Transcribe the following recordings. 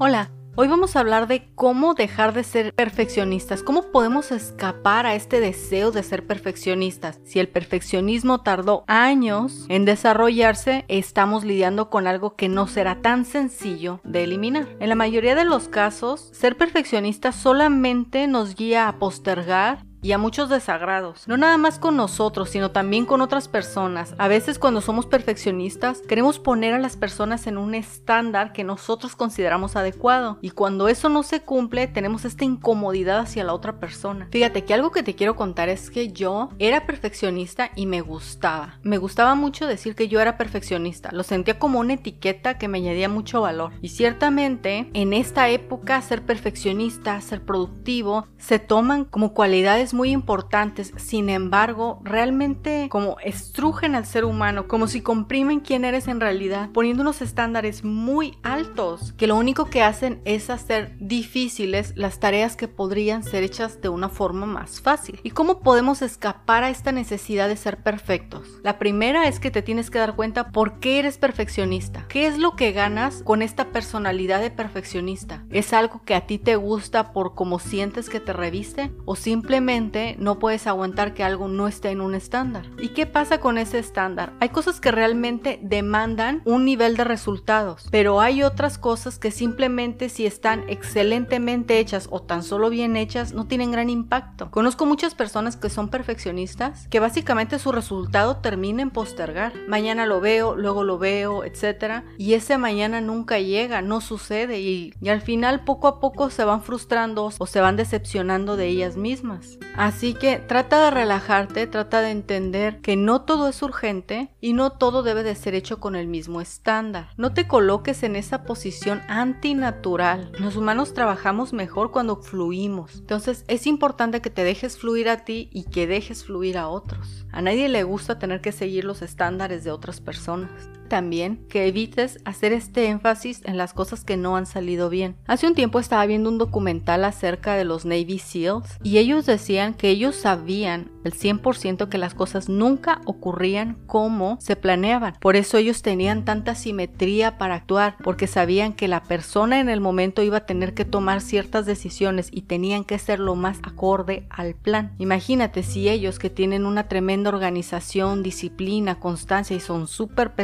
Hola, hoy vamos a hablar de cómo dejar de ser perfeccionistas, cómo podemos escapar a este deseo de ser perfeccionistas. Si el perfeccionismo tardó años en desarrollarse, estamos lidiando con algo que no será tan sencillo de eliminar. En la mayoría de los casos, ser perfeccionista solamente nos guía a postergar y a muchos desagrados, no nada más con nosotros, sino también con otras personas. A veces cuando somos perfeccionistas, queremos poner a las personas en un estándar que nosotros consideramos adecuado y cuando eso no se cumple, tenemos esta incomodidad hacia la otra persona. Fíjate que algo que te quiero contar es que yo era perfeccionista y me gustaba. Me gustaba mucho decir que yo era perfeccionista, lo sentía como una etiqueta que me añadía mucho valor. Y ciertamente, en esta época ser perfeccionista, ser productivo, se toman como cualidades muy importantes, sin embargo, realmente como estrujen al ser humano, como si comprimen quién eres en realidad, poniendo unos estándares muy altos, que lo único que hacen es hacer difíciles las tareas que podrían ser hechas de una forma más fácil. ¿Y cómo podemos escapar a esta necesidad de ser perfectos? La primera es que te tienes que dar cuenta por qué eres perfeccionista. ¿Qué es lo que ganas con esta personalidad de perfeccionista? ¿Es algo que a ti te gusta por cómo sientes que te reviste? ¿O simplemente no puedes aguantar que algo no esté en un estándar. ¿Y qué pasa con ese estándar? Hay cosas que realmente demandan un nivel de resultados, pero hay otras cosas que simplemente si están excelentemente hechas o tan solo bien hechas no tienen gran impacto. Conozco muchas personas que son perfeccionistas, que básicamente su resultado termina en postergar. Mañana lo veo, luego lo veo, etc. Y ese mañana nunca llega, no sucede y al final poco a poco se van frustrando o se van decepcionando de ellas mismas. Así que trata de relajarte, trata de entender que no todo es urgente y no todo debe de ser hecho con el mismo estándar. No te coloques en esa posición antinatural. Los humanos trabajamos mejor cuando fluimos. Entonces es importante que te dejes fluir a ti y que dejes fluir a otros. A nadie le gusta tener que seguir los estándares de otras personas también que evites hacer este énfasis en las cosas que no han salido bien. Hace un tiempo estaba viendo un documental acerca de los Navy SEALs y ellos decían que ellos sabían el 100% que las cosas nunca ocurrían como se planeaban. Por eso ellos tenían tanta simetría para actuar, porque sabían que la persona en el momento iba a tener que tomar ciertas decisiones y tenían que ser lo más acorde al plan. Imagínate si ellos que tienen una tremenda organización, disciplina, constancia y son súper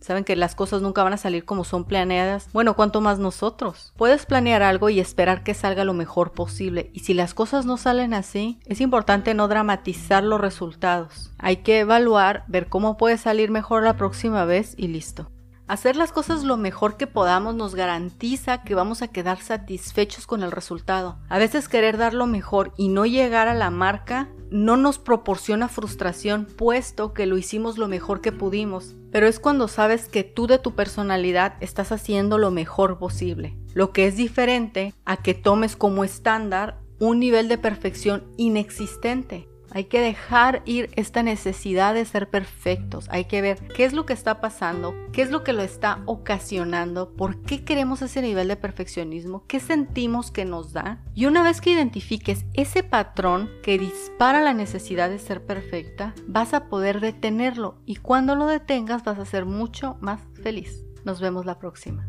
saben que las cosas nunca van a salir como son planeadas, bueno, cuanto más nosotros. Puedes planear algo y esperar que salga lo mejor posible, y si las cosas no salen así, es importante no dramatizar los resultados. Hay que evaluar, ver cómo puede salir mejor la próxima vez y listo. Hacer las cosas lo mejor que podamos nos garantiza que vamos a quedar satisfechos con el resultado. A veces querer dar lo mejor y no llegar a la marca no nos proporciona frustración puesto que lo hicimos lo mejor que pudimos, pero es cuando sabes que tú de tu personalidad estás haciendo lo mejor posible, lo que es diferente a que tomes como estándar un nivel de perfección inexistente. Hay que dejar ir esta necesidad de ser perfectos. Hay que ver qué es lo que está pasando, qué es lo que lo está ocasionando, por qué queremos ese nivel de perfeccionismo, qué sentimos que nos da. Y una vez que identifiques ese patrón que dispara la necesidad de ser perfecta, vas a poder detenerlo y cuando lo detengas vas a ser mucho más feliz. Nos vemos la próxima.